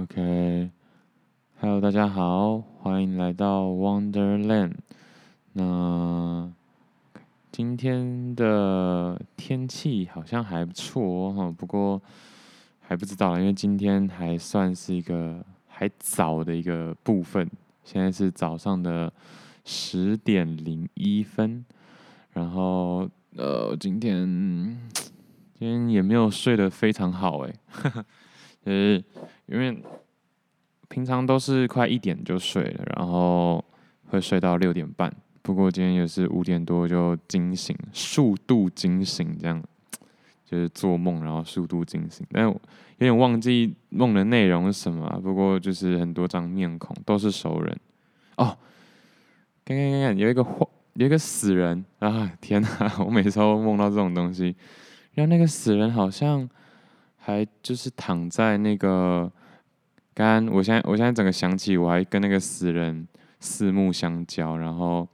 OK，Hello，大家好，欢迎来到 Wonderland。那今天的天气好像还不错哦，不过还不知道，因为今天还算是一个还早的一个部分。现在是早上的十点零一分，然后呃，今天今天也没有睡得非常好哎，就是因为平常都是快一点就睡了，然后会睡到六点半。不过今天也是五点多就惊醒，数度惊醒，这样就是做梦，然后数度惊醒。但有点忘记梦的内容是什么？不过就是很多张面孔都是熟人哦。看看看看，有一个有一个死人啊！天哪，我每次都梦到这种东西。然后那个死人好像还就是躺在那个，刚刚我现在我现在整个想起，我还跟那个死人四目相交，然后。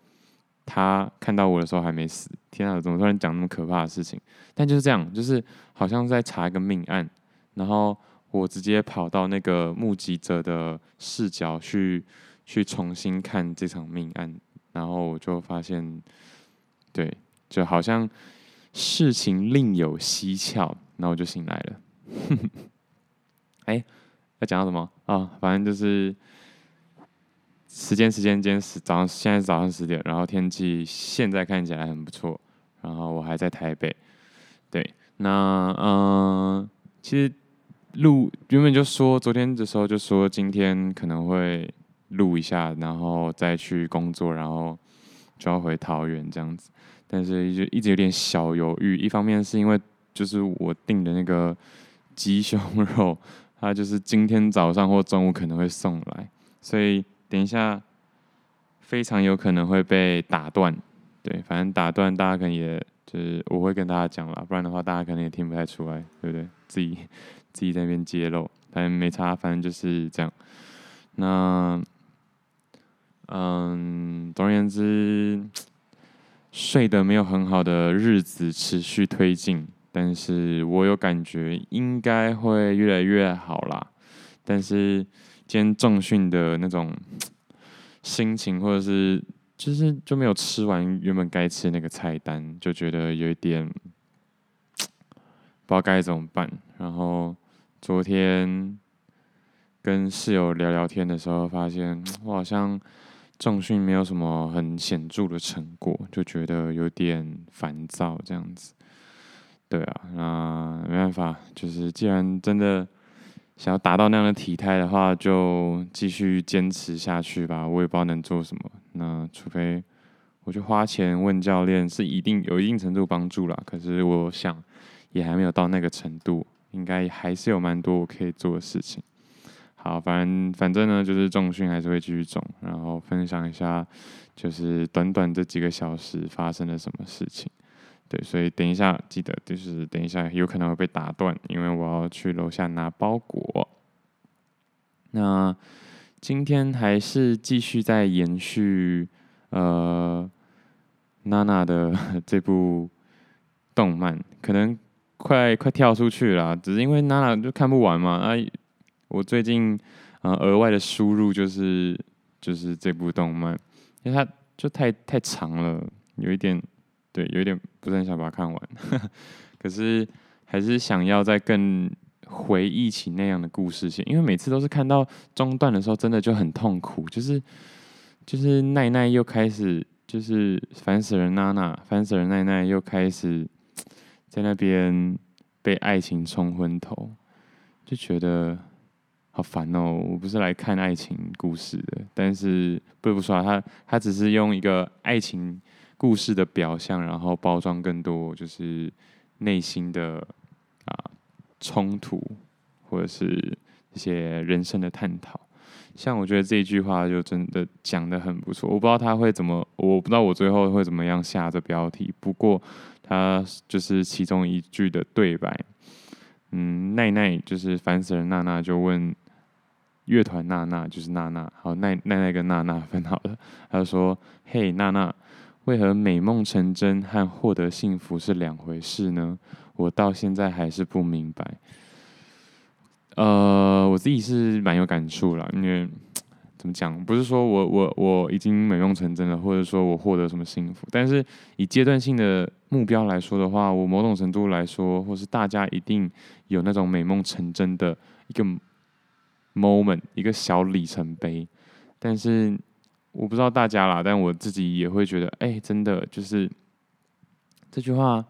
他看到我的时候还没死，天啊，怎么突然讲那么可怕的事情？但就是这样，就是好像在查一个命案，然后我直接跑到那个目击者的视角去去重新看这场命案，然后我就发现，对，就好像事情另有蹊跷，然后我就醒来了。哼 哎、欸，要讲到什么啊、反正就是。时间时间今天是早上，现在是早上十点，然后天气现在看起来很不错，然后我还在台北，对，那嗯、其实录原本就说昨天的时候就说今天可能会录一下，然后再去工作，然后就要回桃园这样子，但是就一直有点小犹豫，一方面是因为就是我订的那个鸡胸肉，它就是今天早上或中午可能会送来，所以。等一下，非常有可能会被打断。对，反正打断，大家可能也就是我会跟大家讲啦，不然的话，大家可能也听不太出来，对不对？自己自己在那边揭露，反正没差，反正就是这样。那，嗯，总而言之，睡得没有很好的日子持续推进，但是我有感觉应该会越来越好啦。但是。今天重训的那种心情，或者是就是就没有吃完原本该吃那个菜单，就觉得有一点不知道该怎么办。然后昨天跟室友聊聊天的时候，发现我好像重训没有什么很显著的成果，就觉得有点烦躁这样子。对啊，那没办法，就是既然真的。想要达到那样的体态的话，就继续坚持下去吧。我也不知道能做什么。那除非我去花钱问教练，是一定有一定程度帮助啦。可是我想也还没有到那个程度，应该还是有蛮多我可以做的事情。好，反正反正呢，就是重训还是会继续重，然后分享一下，就是短短这几个小时发生了什么事情。对，所以等一下记得，就是等一下有可能会被打断，因为我要去楼下拿包裹。那今天还是继续在延续呃娜娜的 这部动漫，可能快快跳出去了，只是因为娜娜就看不完嘛。啊，我最近呃额外的输入就是就是这部动漫，因为它就太太长了，有一点。对，有点不是很想把它看完，可是还是想要再更回忆起那样的故事线，因为每次都是看到中段的时候，真的就很痛苦，就是就是奈奈又开始就是烦死人娜娜，烦死人奈奈又开始在那边被爱情冲昏头，就觉得好烦哦！我不是来看爱情故事的，但是不得不说啊，他他只是用一个爱情。故事的表象，然后包装更多，就是内心的啊冲突，或者是一些人生的探讨。像我觉得这一句话就真的讲得很不错。我不知道他会怎么，我不知道我最后会怎么样下这标题。不过他就是其中一句的对白。嗯，奈奈就是烦死人，娜娜就问乐团娜娜，就是娜娜。好，奈奈奈跟娜娜分好了，他就说：“嘿，娜娜。”为何美梦成真和获得幸福是两回事呢？我到现在还是不明白。呃，我自己是蛮有感触啦，因为怎么讲，不是说我我我已经美梦成真了，或者说我获得什么幸福，但是以阶段性的目标来说的话，我某种程度来说，或是大家一定有那种美梦成真的一个 moment，一个小里程碑，但是我不知道大家啦，但我自己也会觉得，哎、真的就是这句话。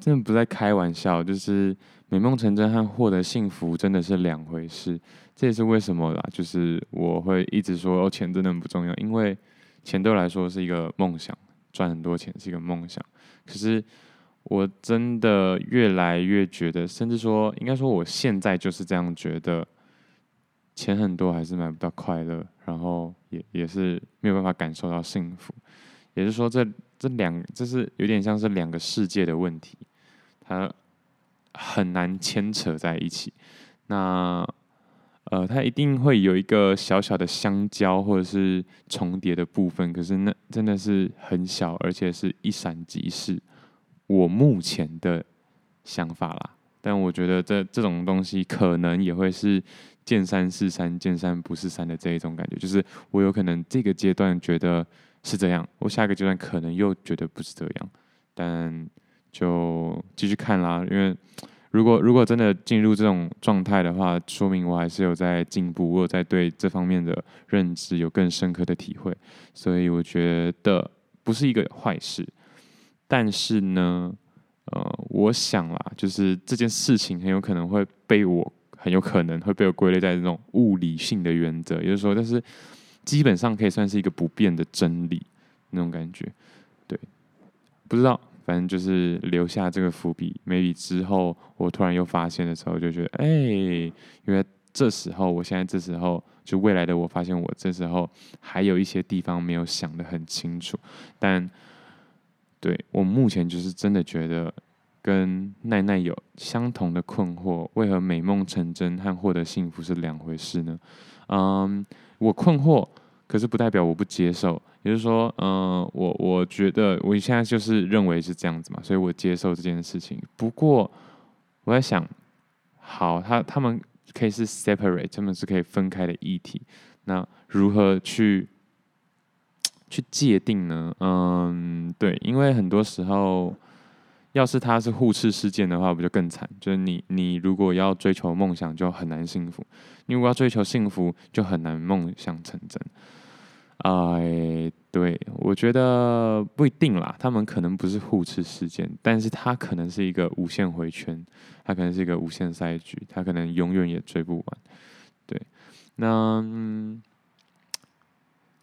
真的不在开玩笑，就是美梦成真和获得幸福真的是两回事。这也是为什么啦，就是我会一直说，哦，钱真的很不重要，因为钱对我来说是一个梦想，赚很多钱是一个梦想。可是我真的越来越觉得，甚至说，应该说我现在就是这样觉得，钱很多还是买不到快乐，然后也也是没有办法感受到幸福。也是说，这这两，这是有点像是两个世界的问题。它很难牵扯在一起，那呃，它一定会有一个小小的相交或者是重叠的部分，可是那真的是很小，而且是一闪即逝。我目前的想法啦，但我觉得这这种东西可能也会是见山是山，见山不是山的这一种感觉，就是我有可能这个阶段觉得是这样，我下一个阶段可能又觉得不是这样，但。就继续看啦，因为如果如果真的进入这种状态的话，说明我还是有在进步，我有在对这方面的认知有更深刻的体会，所以我觉得不是一个坏事。但是呢，呃，我想啦，就是这件事情很有可能会被我很有可能会被我归类在这种物理性的原则，也就是说，但是基本上可以算是一个不变的真理那种感觉。对，不知道。反正就是留下这个伏笔，maybe 之后我突然又发现的时候，就觉得，哎、因为这时候，我现在这时候，就未来的我发现，我这时候还有一些地方没有想得很清楚。但对我目前就是真的觉得，跟奈奈有相同的困惑，为何美梦成真和获得幸福是两回事呢？嗯，我困惑。可是不代表我不接受，也就是说，嗯、我我觉得我现在就是认为是这样子嘛，所以我接受这件事情。不过我在想，好，他他们可以是 separate，他们是可以分开的议题，那如何去去界定呢？嗯，对，因为很多时候。要是他是互斥事件的话，不就更惨？就是你，你如果要追求梦想，就很难幸福；你如果要追求幸福，就很难梦想成真。哎，对，我觉得不一定啦。他们可能不是互斥事件，但是他可能是一个无限回圈，他可能是一个无限赛局，他可能永远也追不完。对，那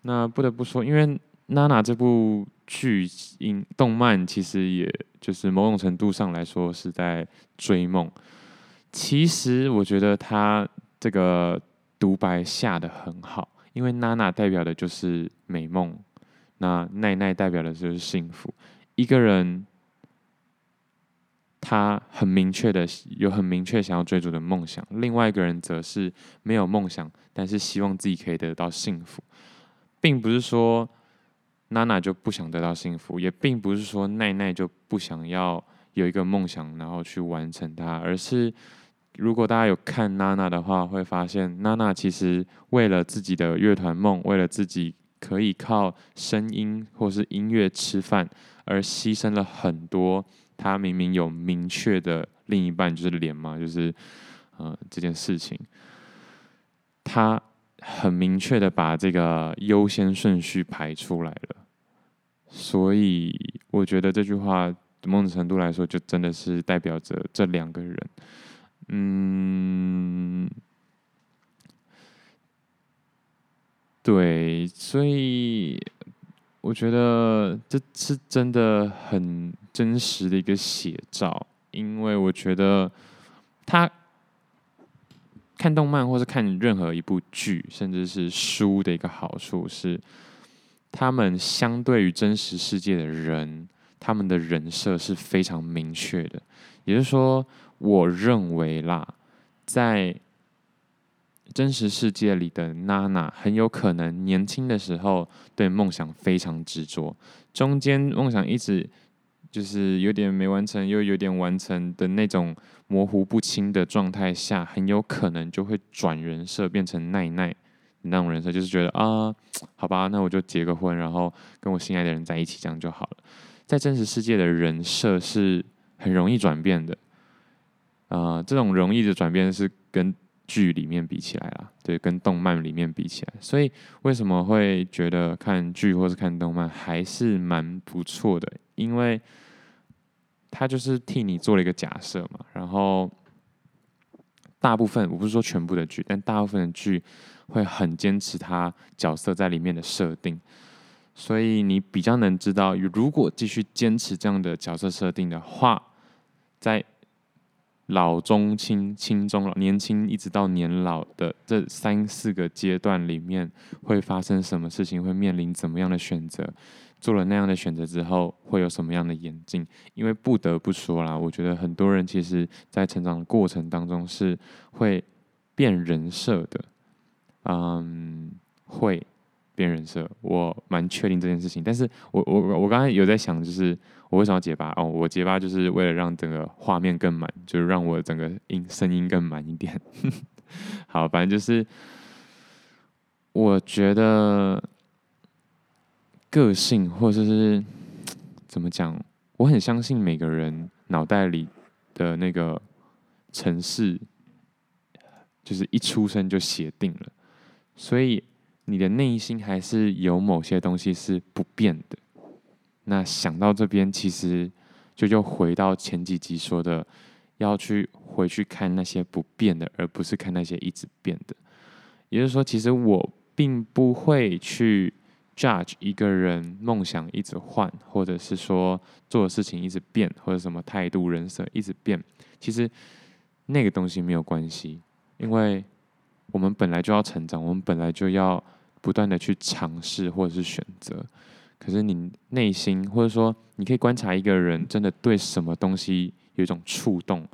那不得不说，因为娜娜这部。剧影动漫其实也就是某种程度上来说是在追梦。其实我觉得他这个独白下的很好，因为娜娜代表的就是美梦，那奈奈代表的就是幸福。一个人他很明确的有很明确想要追逐的梦想，另外一个人则是没有梦想，但是希望自己可以得到幸福，并不是说。娜娜就不想得到幸福，也并不是说奈奈就不想要有一个梦想，然后去完成它，而是如果大家有看娜娜的话，会发现娜娜其实为了自己的乐团梦，为了自己可以靠声音或是音乐吃饭，而牺牲了很多。她明明有明确的另一半，就是莲嘛，就是呃这件事情，她。很明确的把这个优先顺序排出来了，所以我觉得这句话某种程度来说，就真的是代表着这两个人。嗯，对，所以我觉得这是真的很真实的一个写照，因为我觉得他。看动漫或是看任何一部剧，甚至是书的一个好处是，他们相对于真实世界的人，他们的人设是非常明确的。也就是说，我认为啦，在真实世界里的娜娜很有可能年轻的时候对梦想非常执着，中间梦想一直就是有点没完成，又有点完成的那种模糊不清的状态下，很有可能就会转人设变成奈奈那种人设，就是觉得啊，好吧，那我就结个婚，然后跟我心爱的人在一起，这样就好了。在真实世界的人设是很容易转变的，啊、呃，这种容易的转变是跟剧里面比起来啦，对，跟动漫里面比起来，所以为什么会觉得看剧或是看动漫还是蛮不错的？因为他就是替你做了一个假设嘛，然后大部分我不是说全部的剧，但大部分的剧会很坚持他角色在里面的设定，所以你比较能知道，如果继续坚持这样的角色设定的话，在老中青、青中老、年轻一直到年老的这三四个阶段里面，会发生什么事情？会面临怎么样的选择？做了那样的选择之后，会有什么样的演进？因为不得不说啦，我觉得很多人其实在成长的过程当中是会变人设的，嗯，会变人设，我蛮确定这件事情。但是我我我刚才有在想，就是。我为什么要结巴？哦，我结巴就是为了让整个画面更满，就是让我整个音声音更满一点。好，反正就是我觉得个性或者是怎么讲，我很相信每个人脑袋里的那个城市，就是一出生就写定了，所以你的内心还是有某些东西是不变的。那想到这边，其实就又回到前几集说的，要去回去看那些不变的，而不是看那些一直变的。也就是说，其实我并不会去 judge 一个人梦想一直换，或者是说做的事情一直变，或者什么态度、人设一直变。其实那个东西没有关系，因为我们本来就要成长，我们本来就要不断的去尝试或者是选择。可是你内心，或者说你可以观察一个人真的对什么东西有一种触动，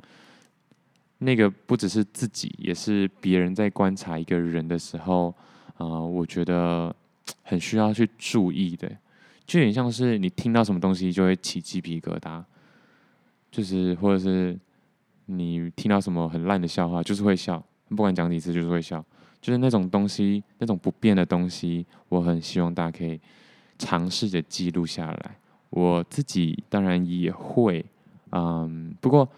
那个不只是自己，也是别人在观察一个人的时候，啊、我觉得很需要去注意的，就有点像是你听到什么东西就会起鸡皮疙瘩，就是或者是你听到什么很烂的笑话，就是会笑，不管讲几次就是会笑，就是那种东西，那种不变的东西，我很希望大家可以。尝试着记录下来，我自己当然也会，嗯，不过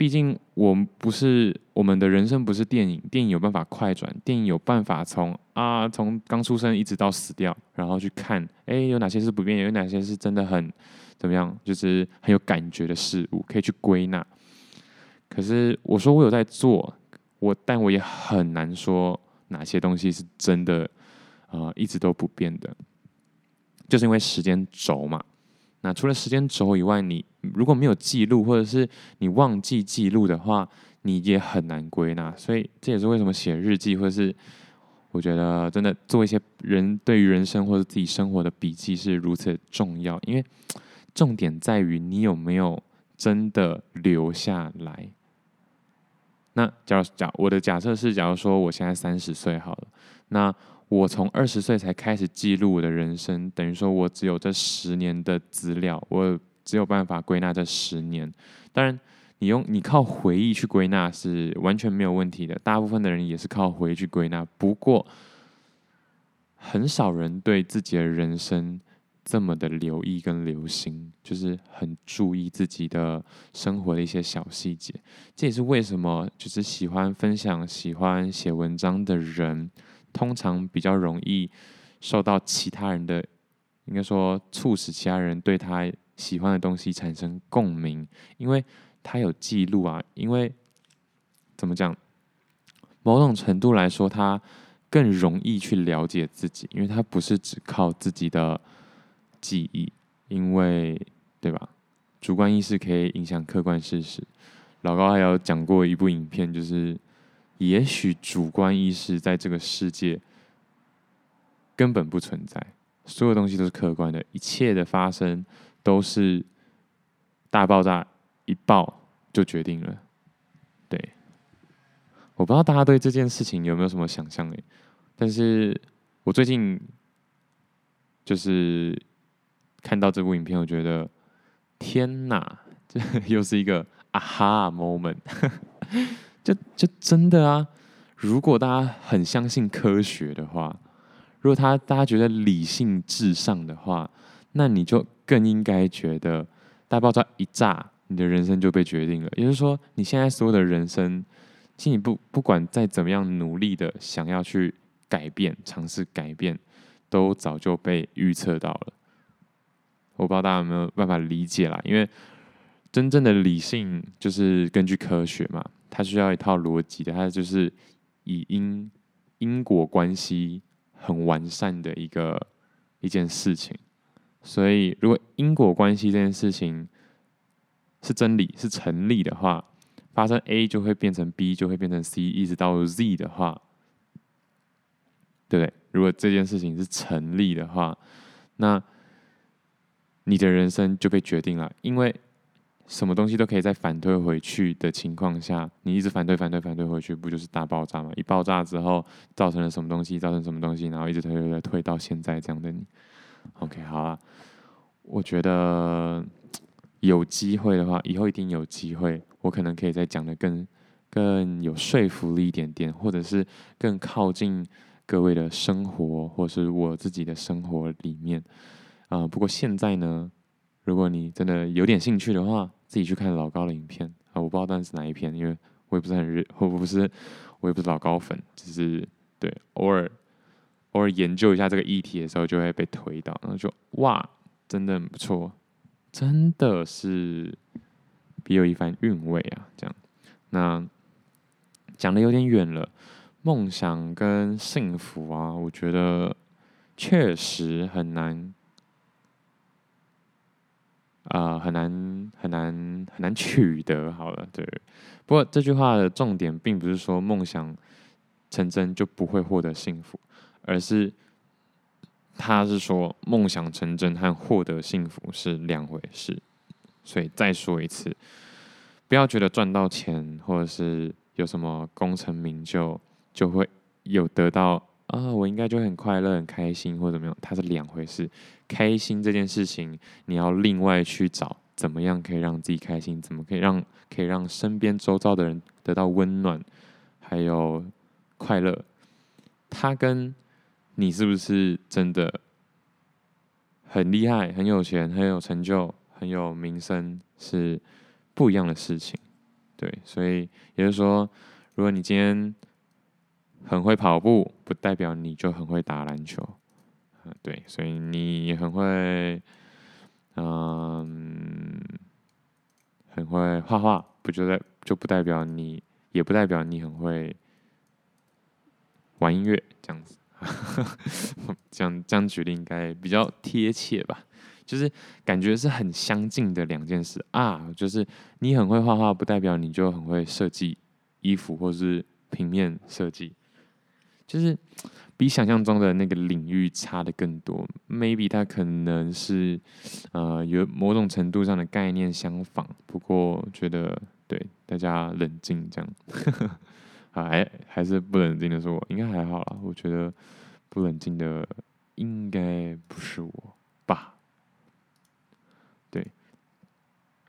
毕竟我们不是我们的人生不是电影，电影有办法快转，电影有办法从啊从刚出生一直到死掉，然后去看，哎，有哪些是不变，有哪些是真的很怎么样，就是很有感觉的事物，可以去归纳。可是我说我有在做，我但我也很难说哪些东西是真的，呃，一直都不变的。就是因为时间轴嘛，那除了时间轴以外，你如果没有记录，或者是你忘记记录的话，你也很难归纳。所以这也是为什么写日记，或者是我觉得真的做一些人对于人生或者自己生活的笔记是如此重要。因为重点在于你有没有真的留下来。那假如假我的假设是，假如说我现在三十岁好了，那。我从二十岁才开始记录我的人生，等于说我只有这十年的资料，我只有办法归纳这十年。当然，你用你靠回忆去归纳是完全没有问题的，大部分的人也是靠回忆去归纳。不过，很少人对自己的人生这么的留意跟留心，就是很注意自己的生活的一些小细节。这也是为什么就是喜欢分享、喜欢写文章的人。通常比较容易受到其他人的，应该说促使其他人对他喜欢的东西产生共鸣，因为他有记录啊。因为怎么讲，某种程度来说，他更容易去了解自己，因为他不是只靠自己的记忆，因为对吧？主观意识可以影响客观事实。老高还有讲过一部影片，就是。也许主观意识在这个世界根本不存在，所有东西都是客观的，一切的发生都是大爆炸一爆就决定了。对，我不知道大家对这件事情有没有什么想象诶，但是我最近就是看到这部影片，我觉得天哪，这又是一个啊哈 moment，就就真的啊！如果大家很相信科学的话，如果他大家觉得理性至上的话，那你就更应该觉得大爆炸一炸，你的人生就被决定了。也就是说，你现在所有的人生，其实你不不管再怎么样努力的想要去改变、尝试改变，都早就被预测到了。我不知道大家有没有办法理解啦，因为真正的理性就是根据科学嘛，它需要一套逻辑的，它就是以因因果关系很完善的一个一件事情。所以，如果因果关系这件事情是真理、是成立的话，发生 A 就会变成 B，就会变成 C，一直到 Z 的话，对不对？如果这件事情是成立的话，那你的人生就被决定了，因为什么东西都可以再反推回去的情况下，你一直反推、反推、反推回去，不就是大爆炸吗？一爆炸之后造成了什么东西？造成什么东西？然后一直推、推、推，推到现在这样的你。OK，好了，我觉得有机会的话，以后一定有机会，我可能可以再讲的更更有说服力一点点，或者是更靠近各位的生活，或是我自己的生活里面。啊、不过现在呢，如果你真的有点兴趣的话，自己去看老高的影片啊、我不知道那是哪一篇，因为我也不是很热，我不是，我也不是老高粉，只是对偶尔偶尔研究一下这个议题的时候，就会被推到，然后就哇，真的很不错，真的是别有一番韵味啊，这样。那讲的有点远了，梦想跟幸福啊，我觉得确实很难。啊、很难很难很难取得。好了，对。不过这句话的重点并不是说梦想成真就不会获得幸福，而是他是说梦想成真和获得幸福是两回事。所以再说一次，不要觉得赚到钱或者是有什么功成名就就会有得到。啊，我应该就很快乐、很开心，或者怎么样？它是两回事。开心这件事情，你要另外去找怎么样可以让自己开心，怎么可以让可以让身边周遭的人得到温暖，还有快乐。它跟你是不是真的很厉害、很有钱、很有成就、很有名声是不一样的事情。对，所以也就是说，如果你今天很会跑步，不代表你就很会打篮球，啊，对，所以你很会，嗯，很会画画，不就代就不代表你，也不代表你很会玩音乐，这样子，这样这样举例应该比较贴切吧？就是感觉是很相近的两件事啊，就是你很会画画，不代表你就很会设计衣服或是平面设计。就是比想象中的那个领域差的更多，maybe 它可能是呃有某种程度上的概念相仿，不过觉得对大家冷静这样，还还是不冷静的是我，应该还好啦，我觉得不冷静的应该不是我吧？对，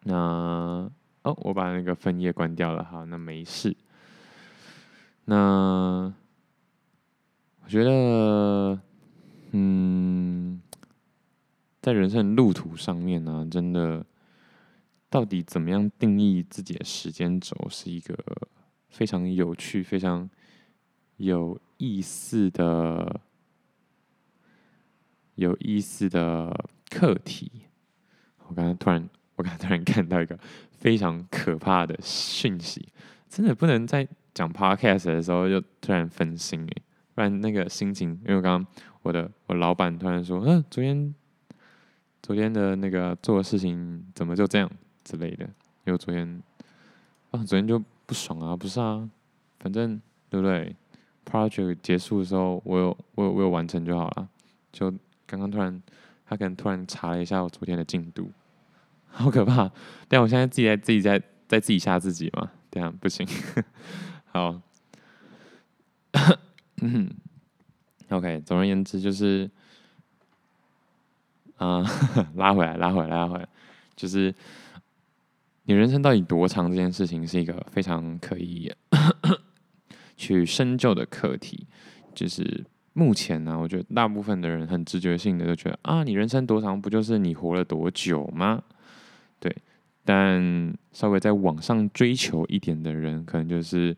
那哦，我把那个分页关掉了，好，那没事，那。我觉得，嗯，在人生路途上面呢、真的，到底怎么样定义自己的时间轴，是一个非常有趣、非常有意思的、有意思的课题。我刚才突然，我刚才突然看到一个非常可怕的讯息，真的不能在讲 podcast 的时候就突然分心诶。不然那个心情，因为我刚刚我的我老板突然说，嗯、啊，昨天昨天的那个做的事情怎么就这样之类的，因为昨天啊昨天就不爽啊，不是啊，反正对不对？Project 结束的时候，我有我有我有完成就好了。就刚刚突然他可能突然查了一下我昨天的进度，好可怕！但我现在自己在自己在在自己吓自己嘛，这样不行。好。嗯，OK，总而言之就是，啊、呃，拉回来，拉回来，拉回来，就是你人生到底多长这件事情，是一个非常可以 去深究的课题。就是目前呢，我觉得大部分的人很直觉性的就觉得啊，你人生多长，不就是你活了多久吗？对。但稍微再往上追求一点的人，可能就是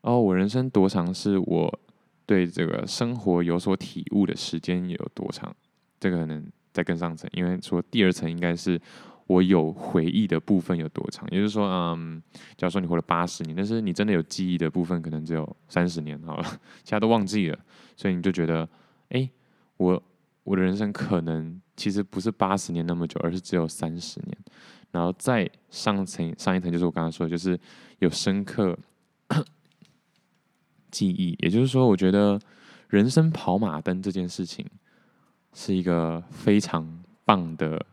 哦，我人生多长，是我对这个生活有所体悟的时间有多长？这个可能再更上层，因为说第二层应该是我有回忆的部分有多长。也就是说，嗯，假如说你活了八十年，但是你真的有记忆的部分可能只有三十年好了，其他都忘记了，所以你就觉得，哎，我我的人生可能其实不是八十年那么久，而是只有三十年。然后再上层上一层，就是我刚刚说的，就是有深刻记忆。也就是说，我觉得人生跑马灯这件事情是一个非常棒的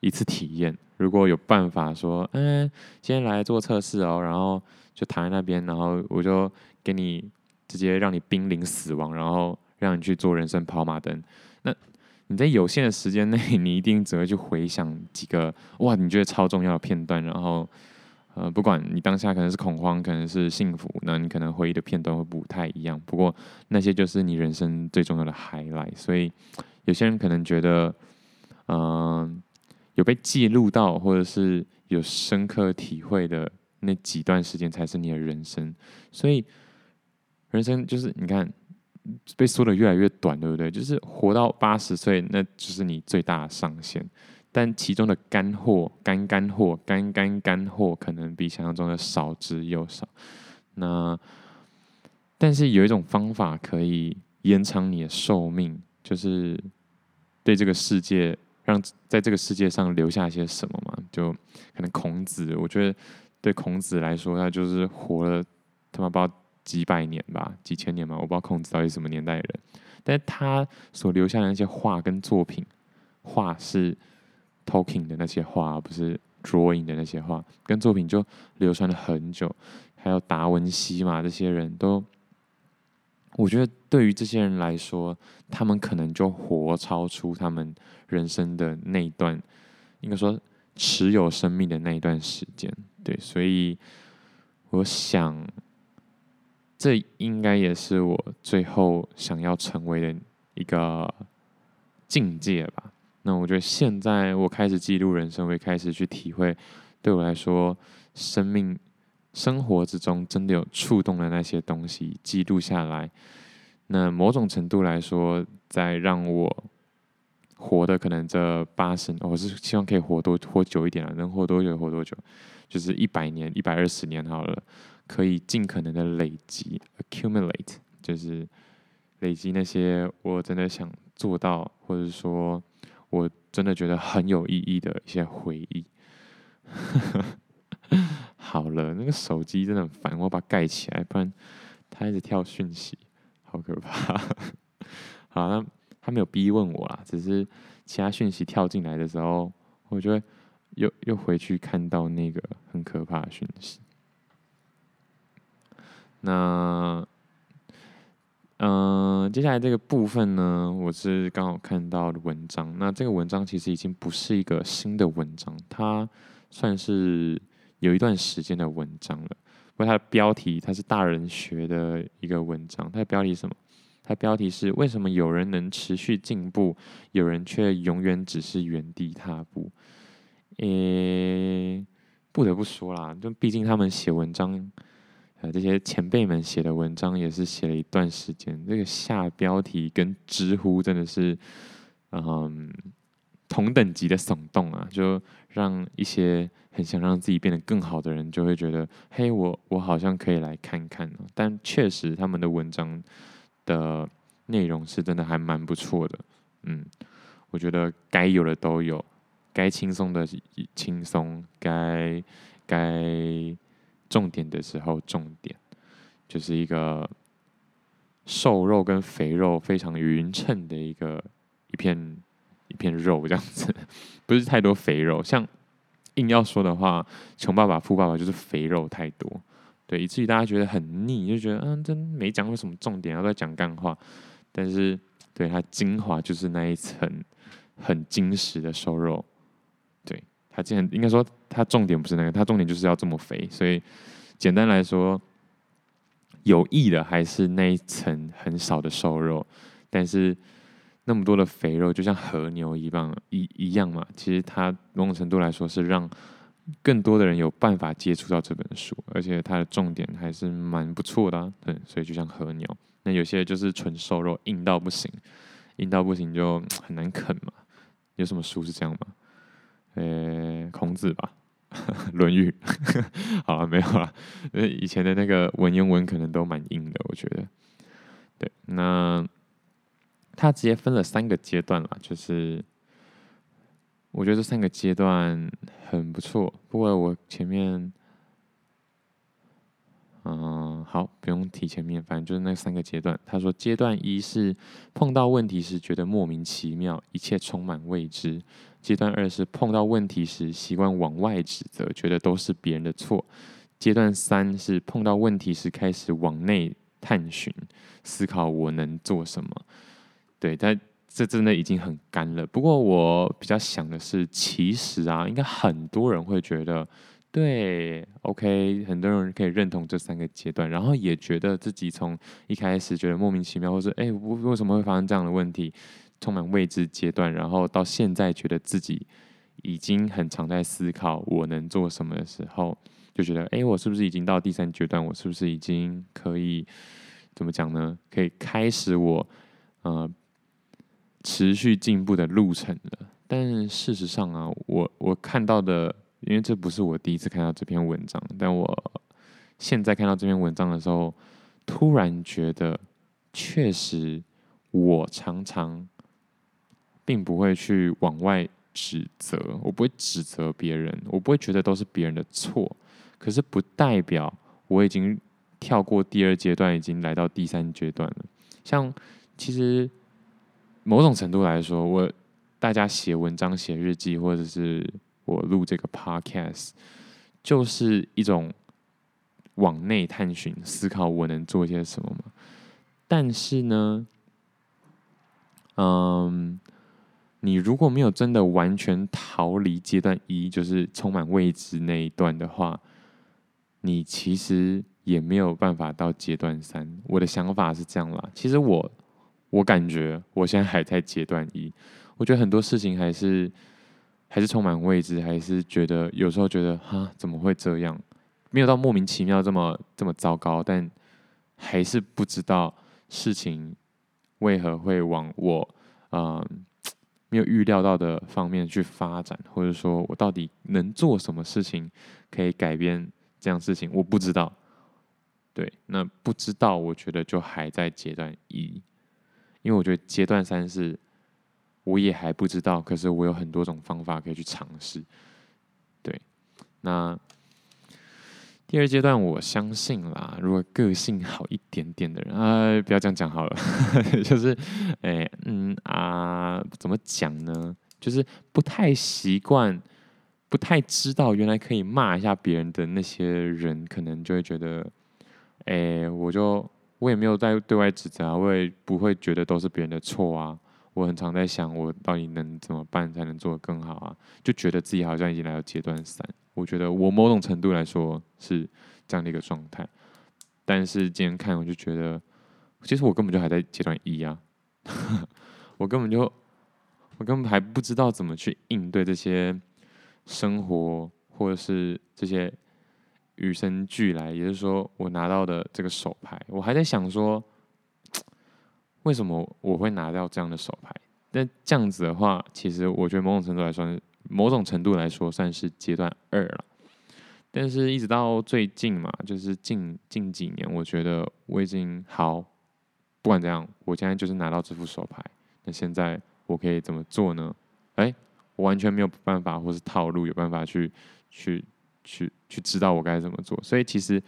一次体验。如果有办法说，嗯，今天来做测试哦，然后就躺在那边，然后我就给你直接让你濒临死亡，然后让你去做人生跑马灯，那。你在有限的时间内，你一定只会去回想几个哇，你觉得超重要的片段，然后呃，不管你当下可能是恐慌，可能是幸福，那你可能回忆的片段会不太一样。不过那些就是你人生最重要的 highlight。所以有些人可能觉得，嗯、有被记录到或者是有深刻体会的那几段时间才是你的人生。所以人生就是你看。被说的越来越短，对不对？就是活到八十岁，那就是你最大的上限。但其中的干货、干干货、干干干货，可能比想象中的少之又少。那但是有一种方法可以延长你的寿命，就是对这个世界，让在这个世界上留下一些什么嘛？就可能孔子，我觉得对孔子来说，他就是活了他妈不知道。几百年吧，几千年吧，我不知道孔子到底什么年代的人，但是他所留下的那些画跟作品，画是 talking 的那些画，不是 drawing 的那些画，跟作品就流传了很久。还有达文西嘛，这些人都，我觉得对于这些人来说，他们可能就活超出他们人生的那一段，应该说持有生命的那一段时间。对，所以我想。这应该也是我最后想要成为的一个境界吧。那我觉得现在我开始记录人生，我会开始去体会，对我来说，生命生活之中真的有触动的那些东西，记录下来。那某种程度来说，在让我活的可能这八十，我是希望可以活多活久一点啊，能活多久活多久，就是一百年、一百二十年好了。可以尽可能的累积，accumulate，就是累积那些我真的想做到，或者说我真的觉得很有意义的一些回忆。好了，那个手机真的很烦，我把它盖起来，不然它一直跳讯息，好可怕。好，那他没有逼问我啦，只是其他讯息跳进来的时候，我就会又又回去看到那个很可怕的讯息。那，嗯、接下来这个部分呢，我是刚好看到的文章。那这个文章其实已经不是一个新的文章，它算是有一段时间的文章了。不过它的标题，它是大人学的一个文章。它的标题是什么？它的标题是：为什么有人能持续进步，有人却永远只是原地踏步？诶，不得不说啦，就毕竟他们写文章。呃，这些前辈们写的文章也是写了一段时间。这个下标题跟知乎真的是，嗯，同等级的耸动啊，就让一些很想让自己变得更好的人就会觉得，嘿，我我好像可以来看看。但确实，他们的文章的内容是真的还蛮不错的。嗯，我觉得该有的都有，该轻松的轻松，该该。重点的时候，重点就是一个瘦肉跟肥肉非常匀称的一个一片一片肉这样子，不是太多肥肉。像硬要说的话，穷爸爸富爸爸就是肥肉太多，对，以至于大家觉得很腻，就觉得嗯，真没讲过什么重点，要在讲干话。但是对它精华就是那一层很精实的瘦肉，他竟然应该说他重点不是那个，他重点就是要这么肥。所以简单来说，有益的还是那一层很少的瘦肉，但是那么多的肥肉就像和牛一样一一样嘛。其实它某种程度来说是让更多的人有办法接触到这本书，而且它的重点还是蛮不错的啊。对，所以就像和牛，那有些就是纯瘦肉，硬到不行，硬到不行就很难啃嘛。有什么书是这样吗？呃、孔子吧，《论语》。好了，没有了。以前的那个文言文可能都蛮硬的，我觉得。对，那他直接分了三个阶段了，就是我觉得这三个阶段很不错。不过我前面。嗯，好，不用提前面，反正就是那三个阶段。他说，阶段一是碰到问题时觉得莫名其妙，一切充满未知；阶段二是碰到问题时习惯往外指责，觉得都是别人的错；阶段三是碰到问题时开始往内探寻，思考我能做什么。对，但这真的已经很干了。不过我比较想的是，其实啊，应该很多人会觉得。对，OK，很多人可以认同这三个阶段，然后也觉得自己从一开始觉得莫名其妙，或者哎，为什么会发生这样的问题，充满未知阶段，然后到现在觉得自己已经很常在思考我能做什么的时候，就觉得哎，我是不是已经到第三阶段？我是不是已经可以怎么讲呢？可以开始我呃持续进步的路程了？但事实上啊，我我看到的。因为这不是我第一次看到这篇文章，但我现在看到这篇文章的时候，突然觉得，确实我常常并不会去往外指责，我不会指责别人，我不会觉得都是别人的错。可是不代表我已经跳过第二阶段，已经来到第三阶段了。像其实某种程度来说，我大家写文章、写日记，或者是。我录这个 podcast 就是一种往内探寻、思考我能做些什么嘛。但是呢，嗯，你如果没有真的完全逃离阶段一，就是充满未知那一段的话，你其实也没有办法到阶段三。我的想法是这样啦。其实我我感觉我现在还在阶段一，我觉得很多事情还是。还是充满未知，还是觉得有时候觉得哈，怎么会这样？没有到莫名其妙这么这么糟糕，但还是不知道事情为何会往我嗯、没有预料到的方面去发展，或者说我到底能做什么事情可以改变这样事情？我不知道。对，那不知道，我觉得就还在阶段一，因为我觉得阶段三是。我也还不知道，可是我有很多种方法可以去尝试。对，那第二阶段，我相信啦，如果个性好一点点的人啊，不要这样讲好了，就是，哎，嗯啊，怎么讲呢？就是不太习惯，不太知道原来可以骂一下别人的那些人，可能就会觉得，哎，我就我也没有在对外指责啊，我也不会觉得都是别人的错啊。我很常在想，我到底能怎么办才能做得更好啊？就觉得自己好像已经来到阶段三。我觉得我某种程度来说是这样的一个状态，但是今天看我就觉得，其实我根本就还在阶段一啊，我根本就我根本还不知道怎么去应对这些生活或者是这些与生俱来，也就是说我拿到的这个手牌，我还在想说。为什么我会拿到这样的手牌？但这样子的话，其实我觉得某种程度来说，某种程度来说算是阶段二了。但是，一直到最近嘛，就是近近几年，我觉得我已经好，不管怎样，我现在就是拿到这副手牌。那现在我可以怎么做呢？哎，我完全没有办法，或是套路有办法去去去去知道我该怎么做。所以，其实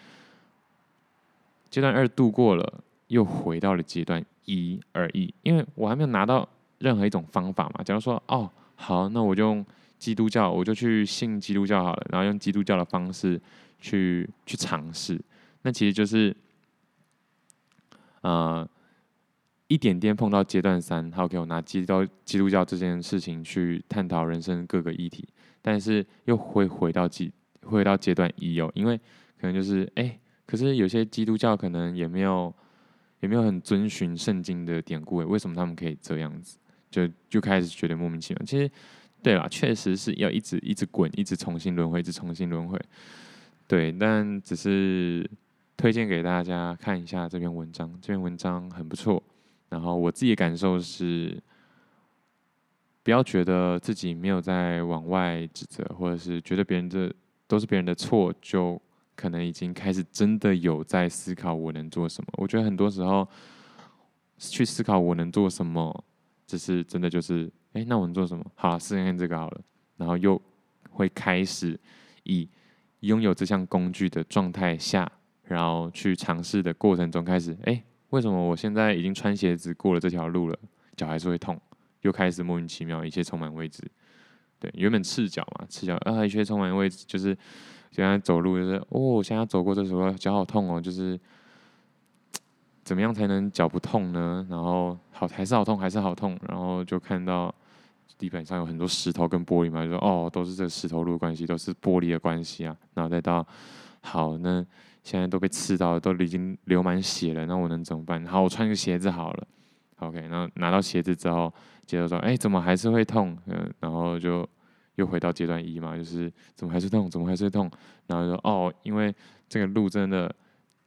阶段二度过了，又回到了阶段。一而已，因为我还没有拿到任何一种方法嘛。假如说，哦，好，那我就用基督教，我就去信基督教好了，然后用基督教的方式去去尝试。那其实就是，呃，一点点碰到阶段三，好，给我拿基督基督教这件事情去探讨人生各个议题。但是又会回到阶回到阶段一哦，因为可能就是哎、可是有些基督教可能也没有也没有很遵循圣经的典故，为什么他们可以这样子？就就开始觉得莫名其妙。其实对啦，确实是要一直一直滚，一直重新轮回，一直重新轮回。对，但只是推荐给大家看一下这篇文章，这篇文章很不错。然后我自己的感受是，不要觉得自己没有在往外指责，或者是觉得别人的都是别人的错，就可能已经开始真的有在思考我能做什么。我觉得很多时候去思考我能做什么，只是真的就是，哎，那我能做什么？好，试试看这个好了。然后又会开始以拥有这项工具的状态下，然后去尝试的过程中开始，哎。为什么我现在已经穿鞋子过了这条路了，脚还是会痛？又开始莫名其妙，一切充满未知。对，原本赤脚嘛，赤脚啊，一切充满未知，就是现在走路就是哦，现在走过这时候脚好痛哦，就是 怎么样才能脚不痛呢？然后好还是好痛，还是好痛，然后就看到地板上有很多石头跟玻璃嘛，就说哦，都是这石头路的关系，都是玻璃的关系啊。然后再到好那。现在都被刺到了，都已经流满血了，那我能怎么办？好，我穿个鞋子好了。OK，然后拿到鞋子之后，接着说，哎，怎么还是会痛？嗯，然后就又回到阶段一嘛，就是怎么还是痛？怎么还是痛？然后就说，哦，因为这个路真的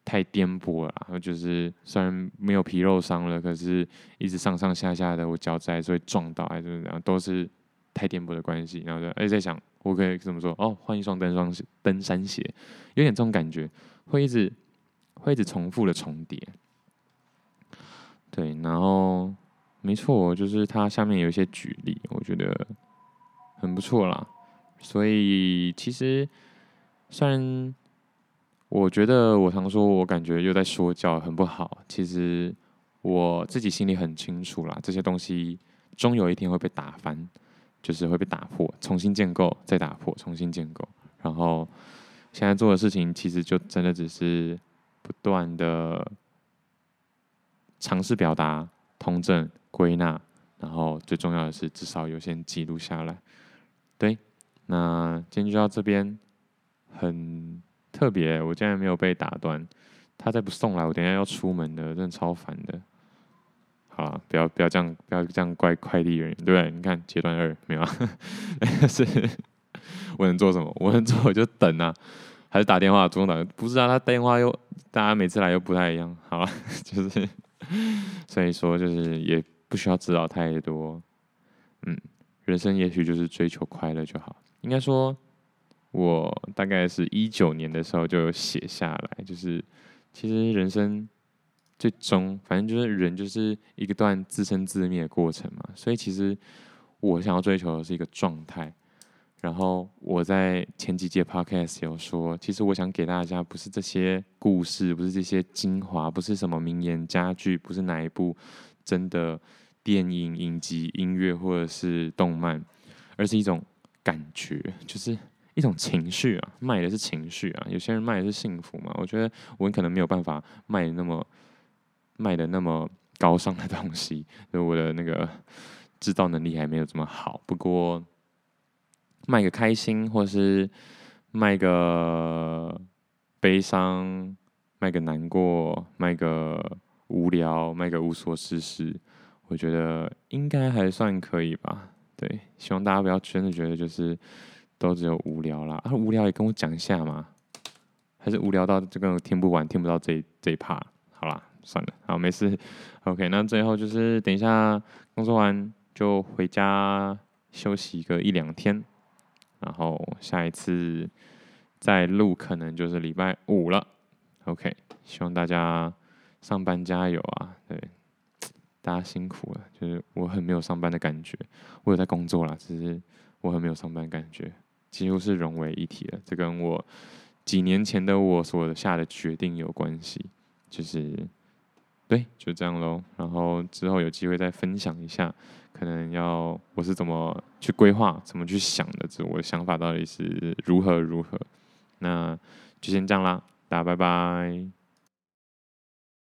太颠簸了，然后就是虽然没有皮肉伤了，可是一直上上下下的，我脚还是会撞到，还是怎样，都是太颠簸的关系。然后就哎在想，我可以怎么说？哦，换一双登双登山鞋，有点这种感觉。会一直会一直重复的重叠，对，然后没错，就是它下面有一些举例，我觉得很不错啦。所以其实虽然我觉得我常说我感觉又在说教，很不好，其实我自己心里很清楚啦，这些东西终有一天会被打翻，就是会被打破，重新建构，再打破，重新建构，然后。现在做的事情其实就真的只是不断的尝试表达、通证、归纳，然后最重要的是至少有先记录下来。对，那今天就到这边，很特别，我竟然没有被打断。他再不送来，我等一下要出门的，真的超烦的。好了，不要不要这样，不要这样怪快递员，对不对？你看阶段二没有啊？是。我能做什么？我能做我就等啊，还是打电话？主动打？不是啊，他电话又大家每次来又不太一样。好了，就是所以说就是也不需要知道太多。嗯，人生也许就是追求快乐就好。应该说，我大概是一九年的时候就写下来，就是其实人生最终反正就是人就是一个段自生自灭的过程嘛。所以其实我想要追求的是一个状态。然后我在前几节 podcast 有说，其实我想给大家不是这些故事，不是这些精华，不是什么名言佳句，不是哪一部真的电影、影集、音乐或者是动漫，而是一种感觉，就是一种情绪啊，卖的是情绪啊。有些人卖的是幸福嘛，我觉得我可能没有办法卖那么卖的那么高尚的东西，所以我的那个制造能力还没有这么好。不过。卖个开心，或是卖个悲伤，卖个难过，卖个无聊，卖个无所事事，我觉得应该还算可以吧。对，希望大家不要真的觉得就是都只有无聊啦。啊，无聊也跟我讲一下嘛，还是无聊到这个听不完，听不到这这一 part。好啦，算了，好，没事。OK，那最后就是等一下工作完就回家休息个一两天。然后下一次再录，可能就是礼拜五了。OK，希望大家上班加油啊！对，大家辛苦了。就是我很没有上班的感觉，我有在工作啦，只是我很没有上班感觉，几乎是融为一体了。这跟我几年前的我所下的决定有关系，就是。对，就这样喽。然后之后有机会再分享一下，可能要我是怎么去规划、怎么去想的，这我的想法到底是如何如何。那就先这样啦，大家拜拜。